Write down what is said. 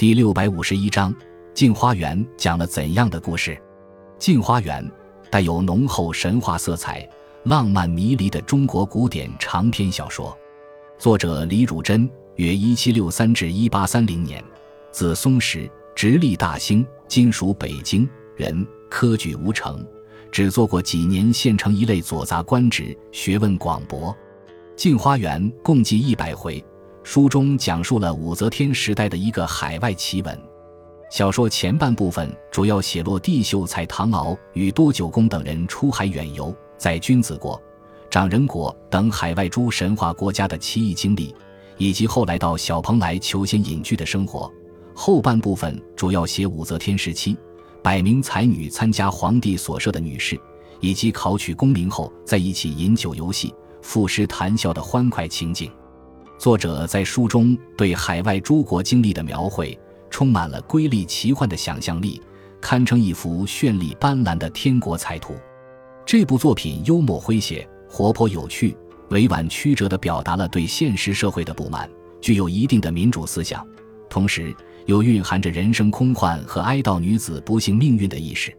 第六百五十一章《镜花缘》讲了怎样的故事？《镜花缘》带有浓厚神话色彩、浪漫迷离的中国古典长篇小说，作者李汝珍，约一七六三至一八三零年，字松石，直隶大兴（今属北京）人，科举无成，只做过几年县城一类左杂官职，学问广博。《镜花缘》共计一百回。书中讲述了武则天时代的一个海外奇闻。小说前半部分主要写落帝秀才唐敖与多九公等人出海远游，在君子国、长人国等海外诸神话国家的奇异经历，以及后来到小蓬莱求仙隐居的生活。后半部分主要写武则天时期百名才女参加皇帝所设的女试，以及考取功名后在一起饮酒游戏、赋诗谈笑的欢快情景。作者在书中对海外诸国经历的描绘，充满了瑰丽奇幻的想象力，堪称一幅绚丽斑斓的天国彩图。这部作品幽默诙谐、活泼有趣，委婉曲折地表达了对现实社会的不满，具有一定的民主思想，同时又蕴含着人生空幻和哀悼女子不幸命运的意识。